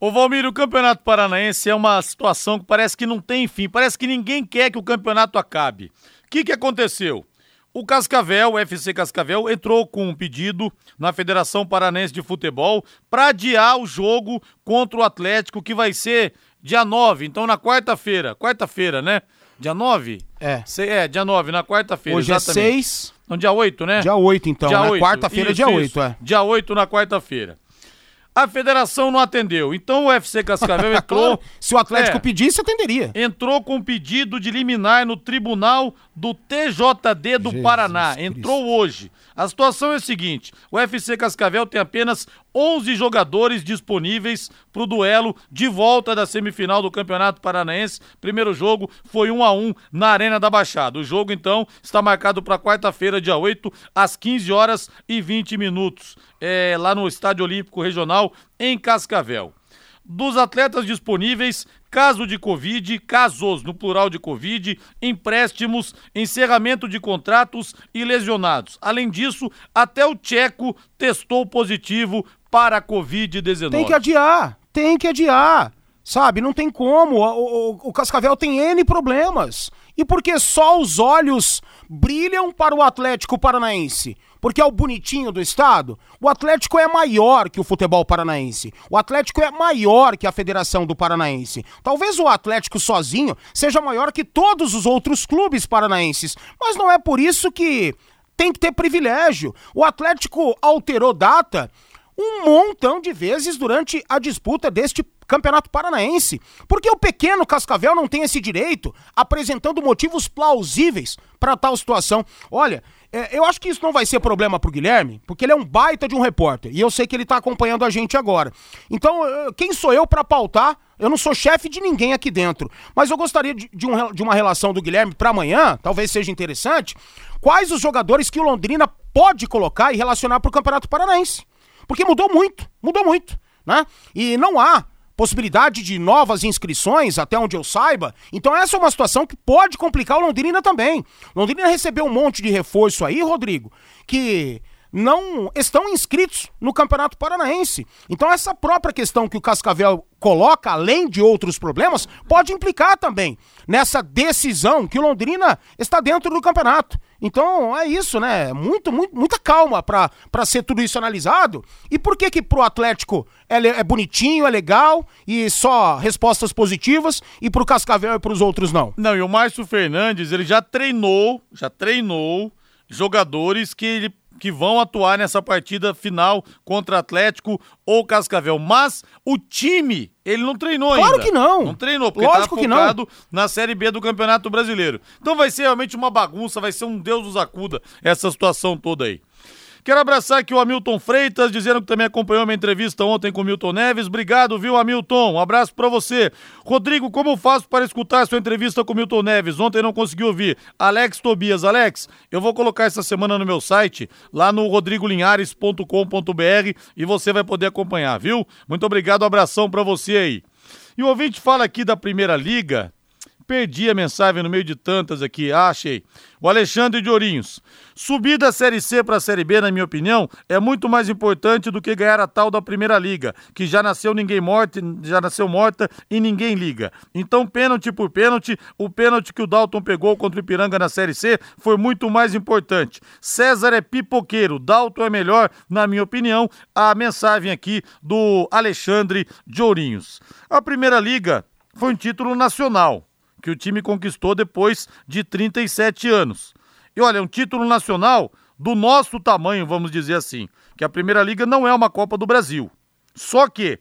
Ô Valmir, o Campeonato Paranaense é uma situação que parece que não tem fim, parece que ninguém quer que o campeonato acabe. O que, que aconteceu? O Cascavel, o FC Cascavel, entrou com um pedido na Federação Paranense de Futebol para adiar o jogo contra o Atlético, que vai ser dia 9, então na quarta-feira. Quarta-feira, né? Dia 9? É. É, dia 9, na quarta-feira. Hoje é exatamente. é 6. Não, dia 8, né? Dia 8, então. Dia né? Quarta-feira, dia 8, é. Dia 8 na quarta-feira. A federação não atendeu. Então o UFC Cascavel entrou. Se o Atlético é, pedisse, atenderia. Entrou com pedido de liminar no Tribunal do TJD do Jesus Paraná. Entrou Cristo. hoje. A situação é a seguinte: o UFC Cascavel tem apenas 11 jogadores disponíveis para o duelo de volta da semifinal do Campeonato Paranaense. Primeiro jogo foi 1 a 1 na Arena da Baixada. O jogo então está marcado para quarta-feira, dia 8, às 15 horas e 20 minutos, é, lá no Estádio Olímpico Regional em Cascavel dos atletas disponíveis, caso de Covid, casos no plural de Covid, empréstimos, encerramento de contratos e lesionados. Além disso, até o Tcheco testou positivo para a Covid-19. Tem que adiar, tem que adiar. Sabe, não tem como. O, o, o Cascavel tem N problemas. E porque só os olhos brilham para o Atlético Paranaense? porque é o bonitinho do estado. O Atlético é maior que o futebol paranaense. O Atlético é maior que a Federação do Paranaense. Talvez o Atlético sozinho seja maior que todos os outros clubes paranaenses, mas não é por isso que tem que ter privilégio. O Atlético alterou data um montão de vezes durante a disputa deste Campeonato Paranaense. Porque o pequeno Cascavel não tem esse direito, apresentando motivos plausíveis para tal situação. Olha, é, eu acho que isso não vai ser problema pro Guilherme, porque ele é um baita de um repórter. E eu sei que ele tá acompanhando a gente agora. Então, quem sou eu para pautar? Eu não sou chefe de ninguém aqui dentro. Mas eu gostaria de, de, um, de uma relação do Guilherme para amanhã, talvez seja interessante. Quais os jogadores que o Londrina pode colocar e relacionar pro Campeonato Paranaense? Porque mudou muito, mudou muito, né? E não há possibilidade de novas inscrições, até onde eu saiba. Então essa é uma situação que pode complicar o Londrina também. Londrina recebeu um monte de reforço aí, Rodrigo, que não estão inscritos no Campeonato Paranaense. Então essa própria questão que o Cascavel coloca, além de outros problemas, pode implicar também nessa decisão que o Londrina está dentro do campeonato. Então é isso, né? Muito, muito muita calma para ser tudo isso analisado. E por que que pro Atlético é, é bonitinho, é legal e só respostas positivas e pro Cascavel e pros outros não? Não, e o Márcio Fernandes, ele já treinou, já treinou jogadores que ele que vão atuar nessa partida final contra Atlético ou Cascavel. Mas o time, ele não treinou claro ainda. Claro que não. Não treinou, porque Lógico tá focado na Série B do Campeonato Brasileiro. Então vai ser realmente uma bagunça, vai ser um Deus nos acuda essa situação toda aí. Quero abraçar aqui o Hamilton Freitas, dizendo que também acompanhou minha entrevista ontem com o Milton Neves. Obrigado, viu, Hamilton? Um abraço para você. Rodrigo, como faço para escutar sua entrevista com o Milton Neves? Ontem não consegui ouvir. Alex Tobias. Alex, eu vou colocar essa semana no meu site, lá no rodrigolinhares.com.br e você vai poder acompanhar, viu? Muito obrigado, um abração para você aí. E o ouvinte fala aqui da Primeira Liga. Perdi a mensagem no meio de tantas aqui. Ah, achei. O Alexandre de Ourinhos. Subir da Série C para a Série B, na minha opinião, é muito mais importante do que ganhar a tal da Primeira Liga, que já nasceu ninguém morto, já nasceu morta e ninguém liga. Então, pênalti por pênalti, o pênalti que o Dalton pegou contra o Ipiranga na Série C foi muito mais importante. César é pipoqueiro, Dalton é melhor, na minha opinião. A mensagem aqui do Alexandre de Ourinhos. A Primeira Liga foi um título nacional que o time conquistou depois de 37 anos. E olha, um título nacional do nosso tamanho, vamos dizer assim, que a Primeira Liga não é uma Copa do Brasil. Só que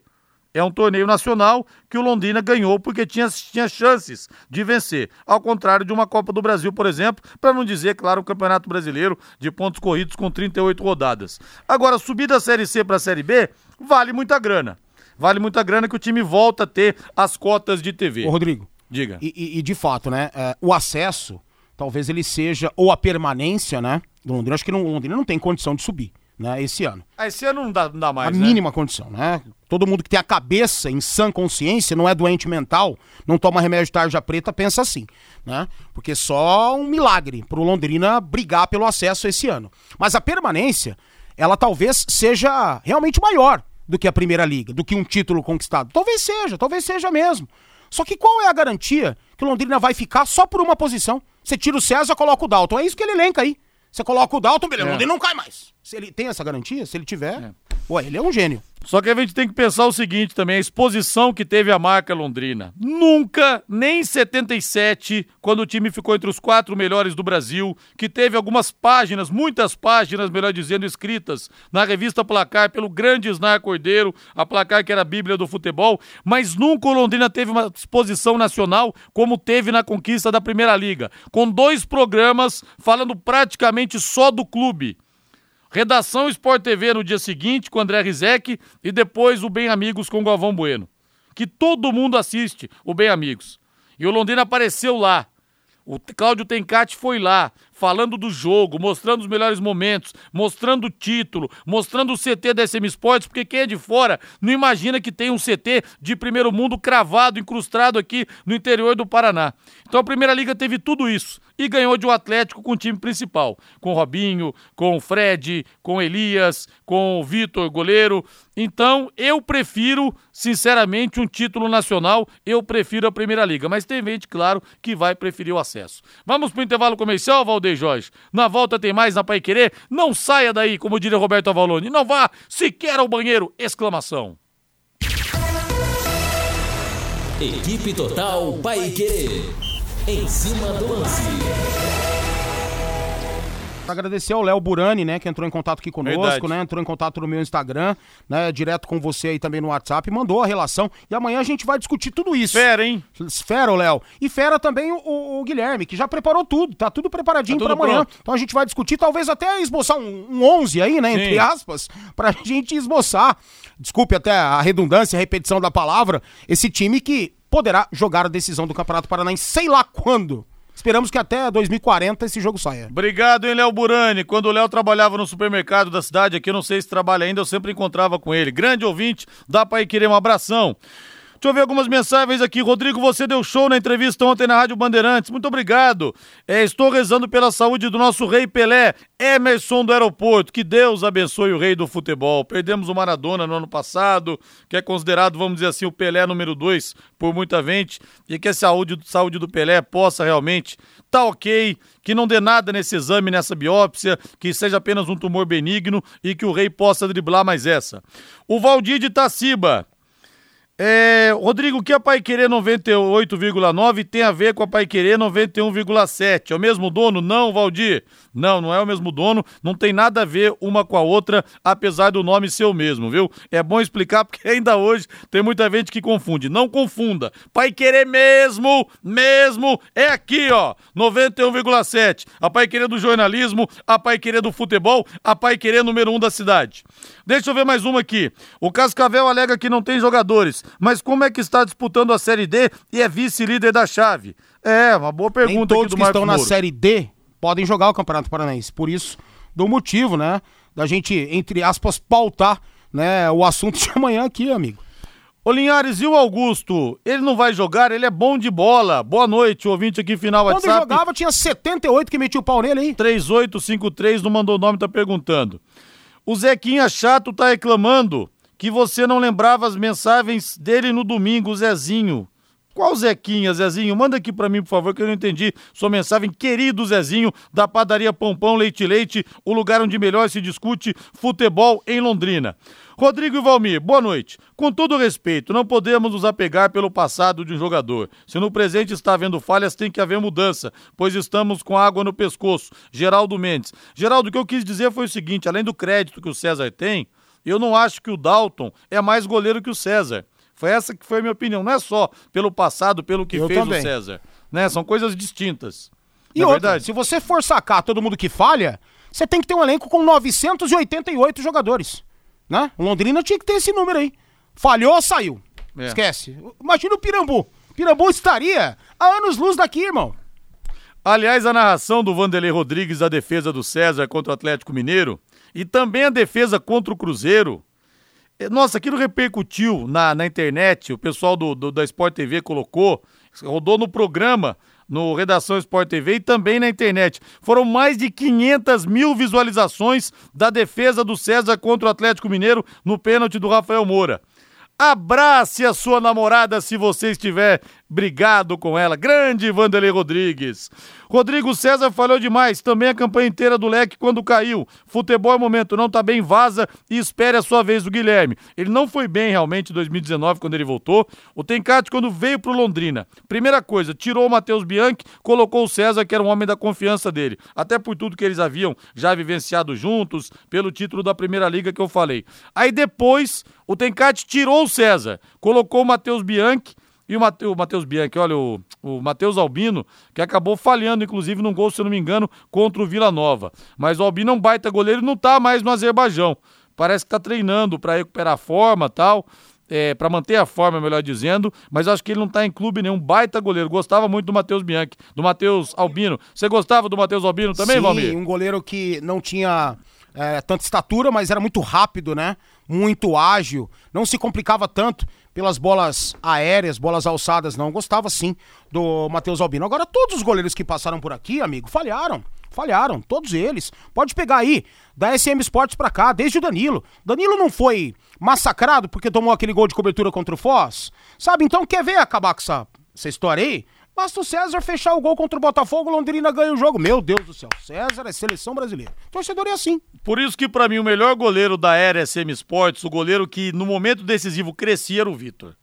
é um torneio nacional que o Londrina ganhou porque tinha, tinha chances de vencer. Ao contrário de uma Copa do Brasil, por exemplo, para não dizer, claro, o Campeonato Brasileiro de pontos corridos com 38 rodadas. Agora, subir da Série C para a Série B vale muita grana. Vale muita grana que o time volta a ter as cotas de TV. Ô, Rodrigo, Diga. E, e, e de fato, né? É, o acesso, talvez ele seja, ou a permanência, né? Do Londrina. Acho que o Londrina não tem condição de subir, né? Esse ano. Ah, esse ano não dá, não dá mais. A né? mínima condição, né? Todo mundo que tem a cabeça em sã consciência, não é doente mental, não toma remédio de tarja preta, pensa assim, né? Porque só um milagre pro Londrina brigar pelo acesso esse ano. Mas a permanência, ela talvez seja realmente maior do que a Primeira Liga, do que um título conquistado. Talvez seja, talvez seja mesmo. Só que qual é a garantia que o Londrina vai ficar só por uma posição? Você tira o César, coloca o Dalton. É isso que ele elenca aí. Você coloca o Dalton, beleza, é. o Londrina não cai mais. Se ele tem essa garantia, se ele tiver, é. ué, ele é um gênio. Só que a gente tem que pensar o seguinte também, a exposição que teve a marca Londrina. Nunca, nem em 77, quando o time ficou entre os quatro melhores do Brasil, que teve algumas páginas, muitas páginas, melhor dizendo, escritas na revista Placar pelo grande Snar Cordeiro, a Placar que era a bíblia do futebol, mas nunca o Londrina teve uma exposição nacional como teve na conquista da Primeira Liga, com dois programas falando praticamente só do clube. Redação Sport TV no dia seguinte com André Rizek e depois o Bem Amigos com Galvão Bueno. Que todo mundo assiste o Bem Amigos. E o Londrina apareceu lá. O Cláudio Tencati foi lá, falando do jogo, mostrando os melhores momentos, mostrando o título, mostrando o CT da SM Sports, porque quem é de fora não imagina que tem um CT de primeiro mundo cravado, incrustado aqui no interior do Paraná. Então a Primeira Liga teve tudo isso e ganhou de um Atlético com o time principal, com Robinho, com Fred, com Elias, com o Vitor, goleiro. Então, eu prefiro, sinceramente, um título nacional, eu prefiro a Primeira Liga, mas tem gente, claro, que vai preferir o acesso. Vamos para o intervalo comercial, Valdeir Jorge. Na volta tem mais na Pai Querer. Não saia daí, como diria Roberto Avalone. Não vá sequer ao banheiro! Exclamação. Equipe Total Paique. Em cima do lance. Agradecer ao Léo Burani, né, que entrou em contato aqui conosco, Verdade. né, entrou em contato no meu Instagram, né, direto com você aí também no WhatsApp, mandou a relação e amanhã a gente vai discutir tudo isso. Fera, hein? Fera, o Léo. E fera também o, o, o, Guilherme, que já preparou tudo, tá tudo preparadinho tá para amanhã. Pronto. Então a gente vai discutir, talvez até esboçar um, um 11 aí, né, Sim. entre aspas, pra gente esboçar, desculpe até a redundância, a repetição da palavra, esse time que poderá jogar a decisão do Campeonato Paranaense, sei lá quando. Esperamos que até 2040 esse jogo saia. Obrigado, hein, Léo Burani. Quando o Léo trabalhava no supermercado da cidade, aqui eu não sei se trabalha ainda, eu sempre encontrava com ele. Grande ouvinte, dá pra ir querer um abração. Deixa eu ver algumas mensagens aqui. Rodrigo, você deu show na entrevista ontem na Rádio Bandeirantes. Muito obrigado. É, estou rezando pela saúde do nosso rei Pelé, Emerson do aeroporto. Que Deus abençoe o rei do futebol. Perdemos o Maradona no ano passado, que é considerado, vamos dizer assim, o Pelé número dois por muita gente. E que a saúde, saúde do Pelé possa realmente tá ok, que não dê nada nesse exame, nessa biópsia, que seja apenas um tumor benigno e que o rei possa driblar mais essa. O Valdir de Taciba. É, Rodrigo, o que a Pai Querer 98,9 tem a ver com a Pai Querer 91,7? É o mesmo dono? Não, Valdir. Não, não é o mesmo dono, não tem nada a ver uma com a outra, apesar do nome ser o mesmo, viu? É bom explicar porque ainda hoje tem muita gente que confunde. Não confunda. Pai Querer mesmo, mesmo, é aqui, ó, 91,7. A Pai Querer do jornalismo, a Pai Querer do futebol, a Pai Querer número um da cidade. Deixa eu ver mais uma aqui. O Cascavel alega que não tem jogadores, mas como é que está disputando a Série D e é vice-líder da chave? É, uma boa pergunta Nem todos do que Marcos estão na Moro. Série D podem jogar o Campeonato Paranaense. Por isso, do motivo, né, da gente, entre aspas, pautar, né, o assunto de amanhã aqui, amigo. Ô Linhares, e o Augusto? Ele não vai jogar, ele é bom de bola. Boa noite, ouvinte aqui final Quando WhatsApp. jogava, tinha 78 que metia o pau nele aí. 3853 não mandou o nome, tá perguntando. O Zequinha Chato tá reclamando que você não lembrava as mensagens dele no domingo, Zezinho. Qual Zequinha, Zezinho? Manda aqui pra mim, por favor, que eu não entendi sua mensagem. Querido Zezinho, da padaria Pompão Leite Leite, o lugar onde melhor se discute futebol em Londrina. Rodrigo e Valmir, boa noite. Com todo respeito, não podemos nos apegar pelo passado de um jogador. Se no presente está havendo falhas, tem que haver mudança, pois estamos com água no pescoço. Geraldo Mendes. Geraldo, o que eu quis dizer foi o seguinte: além do crédito que o César tem, eu não acho que o Dalton é mais goleiro que o César. Foi essa que foi a minha opinião. Não é só pelo passado, pelo que Eu fez também. o César. Né? São coisas distintas. E é outra, verdade? se você for sacar todo mundo que falha, você tem que ter um elenco com 988 jogadores. Né? O Londrina tinha que ter esse número aí. Falhou, saiu. É. Esquece. Imagina o Pirambu. Pirambu estaria a anos luz daqui, irmão. Aliás, a narração do Vanderlei Rodrigues da defesa do César contra o Atlético Mineiro e também a defesa contra o Cruzeiro. eh, Nossa, aquilo repercutiu na, na internet, o pessoal do, do- da Sport TV colocou, rodou no programa, no Redação Sport TV e também na internet. Foram mais de 500 mil visualizações da defesa do César contra o Atlético Mineiro no pênalti do Rafael Moura. Abrace a sua namorada se você estiver brigado com ela. Grande Vanderlei Rodrigues. Rodrigo César falhou demais. Também a campanha inteira do leque quando caiu. Futebol é momento, não tá bem, vaza e espere a sua vez do Guilherme. Ele não foi bem realmente em 2019 quando ele voltou. O Tencate quando veio pro Londrina. Primeira coisa, tirou o Matheus Bianchi, colocou o César, que era um homem da confiança dele. Até por tudo que eles haviam já vivenciado juntos, pelo título da Primeira Liga que eu falei. Aí depois, o Tencate tirou o César, colocou o Matheus Bianchi e o Matheus Bianchi, olha, o, o Matheus Albino, que acabou falhando, inclusive, num gol, se eu não me engano, contra o Vila Nova. Mas o Albino é um baita goleiro e não tá mais no Azerbaijão. Parece que tá treinando para recuperar a forma tal. É, para manter a forma, melhor dizendo, mas acho que ele não tá em clube nenhum, baita goleiro. Gostava muito do Matheus Bianchi, do Matheus Albino. Você gostava do Matheus Albino também, Sim, Valmir? um goleiro que não tinha é, tanta estatura, mas era muito rápido, né? Muito ágil, não se complicava tanto pelas bolas aéreas, bolas alçadas, não. Gostava sim do Matheus Albino. Agora, todos os goleiros que passaram por aqui, amigo, falharam. Falharam, todos eles. Pode pegar aí, da SM Sports pra cá, desde o Danilo. Danilo não foi massacrado porque tomou aquele gol de cobertura contra o Foz? Sabe, então quer ver acabar com essa, essa história aí? Basta o César fechar o gol contra o Botafogo, Londrina ganha o jogo. Meu Deus do céu, César é seleção brasileira. Torcedor é assim. Por isso que, pra mim, o melhor goleiro da era SM Sports, o goleiro que no momento decisivo crescia era o Vitor.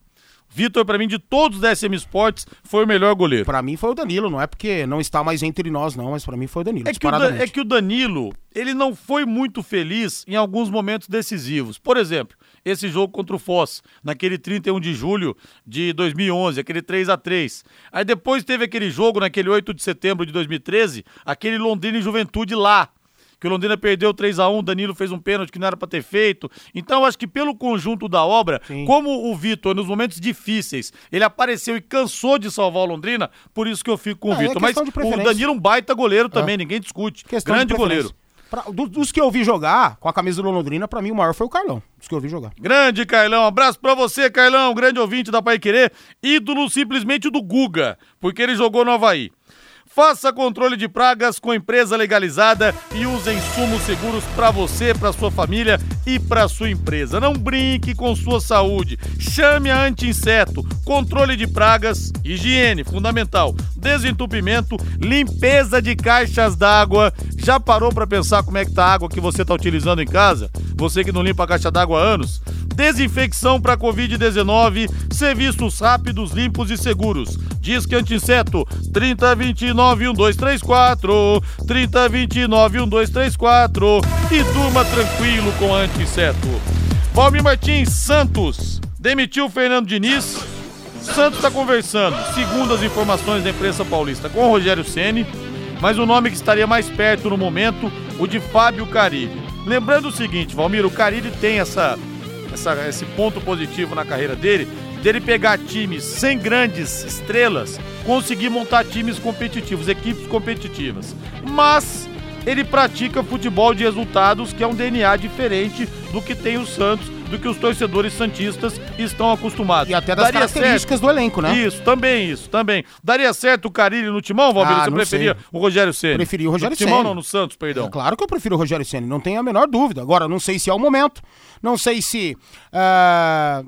Vitor, pra mim, de todos da SM Sports, foi o melhor goleiro. Pra mim foi o Danilo, não é porque não está mais entre nós, não, mas pra mim foi o Danilo. É que, o disparadamente. é que o Danilo, ele não foi muito feliz em alguns momentos decisivos. Por exemplo, esse jogo contra o Foz, naquele 31 de julho de 2011, aquele 3 a 3 Aí depois teve aquele jogo, naquele 8 de setembro de 2013, aquele Londrina e Juventude lá. Que o Londrina perdeu 3 a 1 o Danilo fez um pênalti que não era pra ter feito. Então, eu acho que pelo conjunto da obra, Sim. como o Vitor, nos momentos difíceis, ele apareceu e cansou de salvar o Londrina, por isso que eu fico com o é Vitor. Mas questão de o. Danilo é um baita goleiro também, ninguém discute. Questão de Grande goleiro. Pra, do, dos que eu vi jogar com a camisa do Londrina, pra mim o maior foi o Carlão. Dos que eu vi jogar. Grande Carlão, abraço pra você, Carlão, grande ouvinte da Pai Querer, ídolo simplesmente do Guga, porque ele jogou no Havaí. Faça controle de pragas com empresa legalizada e use insumos seguros para você, para sua família e para sua empresa. Não brinque com sua saúde. Chame a anti-inseto, controle de pragas, higiene fundamental, desentupimento, limpeza de caixas d'água. Já parou para pensar como é que tá a água que você está utilizando em casa? Você que não limpa a caixa d'água há anos? Desinfecção para COVID-19, serviços rápidos, limpos e seguros. Disque anti-inseto 3029 1234 3029 1234 e durma tranquilo com anti-inseto. Valmir Martins Santos demitiu Fernando Diniz. Santos está conversando, segundo as informações da imprensa paulista, com o Rogério Ceni, mas o nome que estaria mais perto no momento, o de Fábio Carilli. Lembrando o seguinte, Valmir, o Carilli tem essa, essa, esse ponto positivo na carreira dele, dele pegar times sem grandes estrelas, conseguir montar times competitivos, equipes competitivas. Mas ele pratica futebol de resultados, que é um DNA diferente do que tem o Santos, do que os torcedores santistas estão acostumados. E até das Daria características do elenco, né? Isso, também isso, também. Daria certo o Carilli no Timão, Valmir? Ah, Você preferia sei. o Rogério Ceni? Preferi o Rogério no Timão Ceni. não, no Santos, perdão. É claro que eu prefiro o Rogério Ceni, não tenho a menor dúvida. Agora, não sei se é o momento, não sei se ah,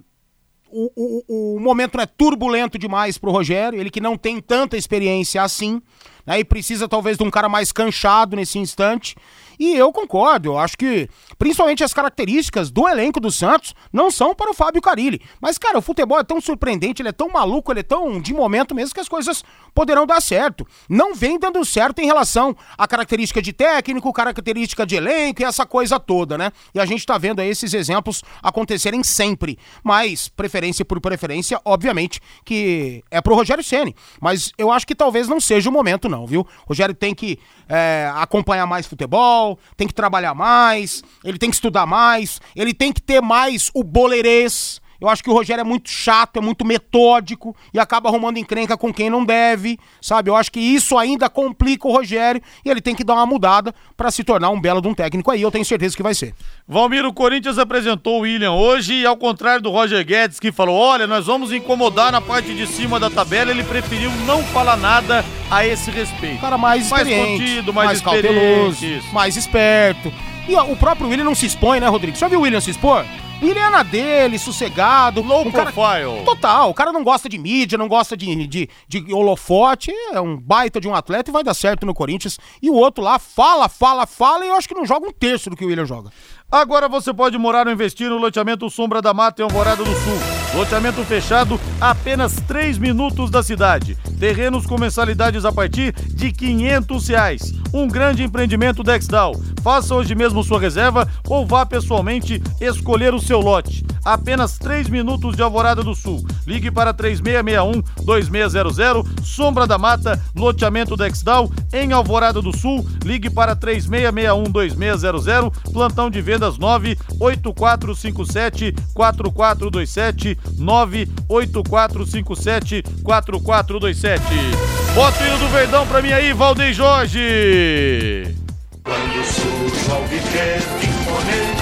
o, o, o momento é turbulento demais pro Rogério, ele que não tem tanta experiência assim, né, e precisa talvez de um cara mais canchado nesse instante. E eu concordo, eu acho que principalmente as características do elenco do Santos não são para o Fábio Carilli. Mas, cara, o futebol é tão surpreendente, ele é tão maluco, ele é tão de momento mesmo que as coisas poderão dar certo. Não vem dando certo em relação à característica de técnico, característica de elenco e essa coisa toda, né? E a gente tá vendo aí esses exemplos acontecerem sempre. Mas, preferência por preferência, obviamente, que é pro Rogério Ceni. Mas eu acho que talvez não seja o momento, não, viu? O Rogério tem que é, acompanhar mais futebol, tem que trabalhar mais, ele tem que estudar mais, ele tem que ter mais o boleirês. Eu acho que o Rogério é muito chato, é muito metódico e acaba arrumando encrenca com quem não deve, sabe? Eu acho que isso ainda complica o Rogério e ele tem que dar uma mudada pra se tornar um belo de um técnico aí. Eu tenho certeza que vai ser. Valmir, o Corinthians apresentou o William hoje e ao contrário do Roger Guedes que falou, olha, nós vamos incomodar na parte de cima da tabela, ele preferiu não falar nada a esse respeito. cara mais Mais experiente, contido, mais cauteloso, experiente, isso. mais esperto. E ó, o próprio William não se expõe, né, Rodrigo? Já viu o William se expor? William é na dele, sossegado. Low um cara- profile. Total, o cara não gosta de mídia, não gosta de, de, de holofote, é um baita de um atleta e vai dar certo no Corinthians. E o outro lá fala, fala, fala e eu acho que não joga um terço do que o William joga. Agora você pode morar ou investir no loteamento Sombra da Mata em Alvorada do Sul. Loteamento fechado a apenas 3 minutos da cidade. Terrenos com mensalidades a partir de 500 reais. Um grande empreendimento Dexdal. Faça hoje mesmo sua reserva ou vá pessoalmente escolher o seu lote. Apenas 3 minutos de Alvorada do Sul. Ligue para 3661-2600. Sombra da Mata, loteamento Dexdal em Alvorada do Sul. Ligue para 3661-2600. Plantão de vendas 98457-4427. 98457-4427. Bota o hino do Verdão pra mim aí, Valdeir Jorge. Quando surge o alviverde imponente, E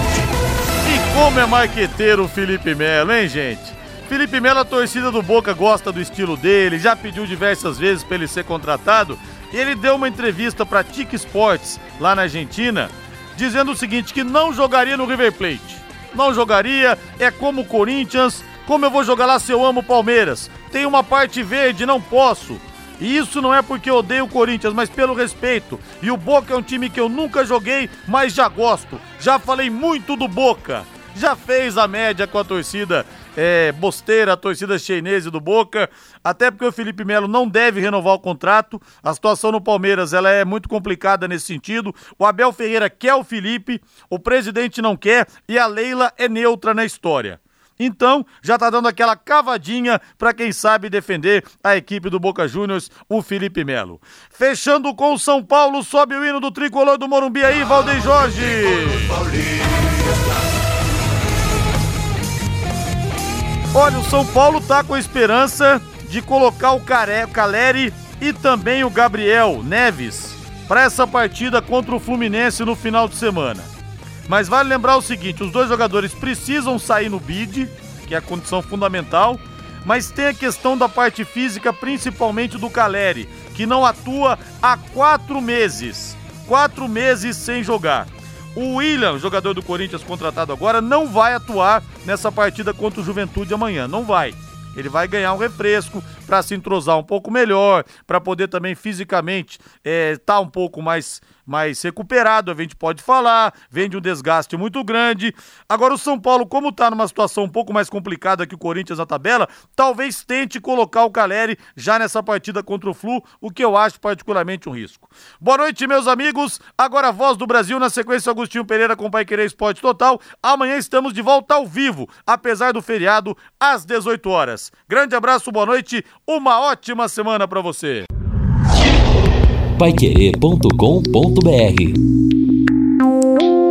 como é marqueteiro o Felipe Melo, hein, gente? Felipe Melo, a torcida do Boca gosta do estilo dele, já pediu diversas vezes para ele ser contratado. E ele deu uma entrevista para Tic Sports, lá na Argentina, dizendo o seguinte: que não jogaria no River Plate. Não jogaria, é como o Corinthians. Como eu vou jogar lá se eu amo o Palmeiras? Tem uma parte verde, não posso. E isso não é porque eu odeio o Corinthians, mas pelo respeito. E o Boca é um time que eu nunca joguei, mas já gosto. Já falei muito do Boca. Já fez a média com a torcida é, bosteira, a torcida chinesa do Boca. Até porque o Felipe Melo não deve renovar o contrato. A situação no Palmeiras ela é muito complicada nesse sentido. O Abel Ferreira quer o Felipe, o presidente não quer e a Leila é neutra na história. Então, já tá dando aquela cavadinha para quem sabe defender a equipe do Boca Juniors, o Felipe Melo. Fechando com o São Paulo, sobe o hino do tricolor do Morumbi aí, Valdeir Jorge. Olha, o São Paulo tá com a esperança de colocar o Care- Caleri e também o Gabriel Neves para essa partida contra o Fluminense no final de semana. Mas vale lembrar o seguinte: os dois jogadores precisam sair no bid, que é a condição fundamental, mas tem a questão da parte física, principalmente do Caleri, que não atua há quatro meses. Quatro meses sem jogar. O William, jogador do Corinthians contratado agora, não vai atuar nessa partida contra o Juventude amanhã. Não vai. Ele vai ganhar um refresco para se entrosar um pouco melhor, para poder também fisicamente estar é, tá um pouco mais mais recuperado, a gente pode falar, vem de um desgaste muito grande. Agora o São Paulo, como está numa situação um pouco mais complicada que o Corinthians na tabela, talvez tente colocar o Caleri já nessa partida contra o Flu, o que eu acho particularmente um risco. Boa noite, meus amigos. Agora a voz do Brasil na sequência Agostinho Pereira com Pai Querer Esporte Total. Amanhã estamos de volta ao vivo, apesar do feriado, às 18 horas. Grande abraço, boa noite, uma ótima semana para você paiquerê.com.br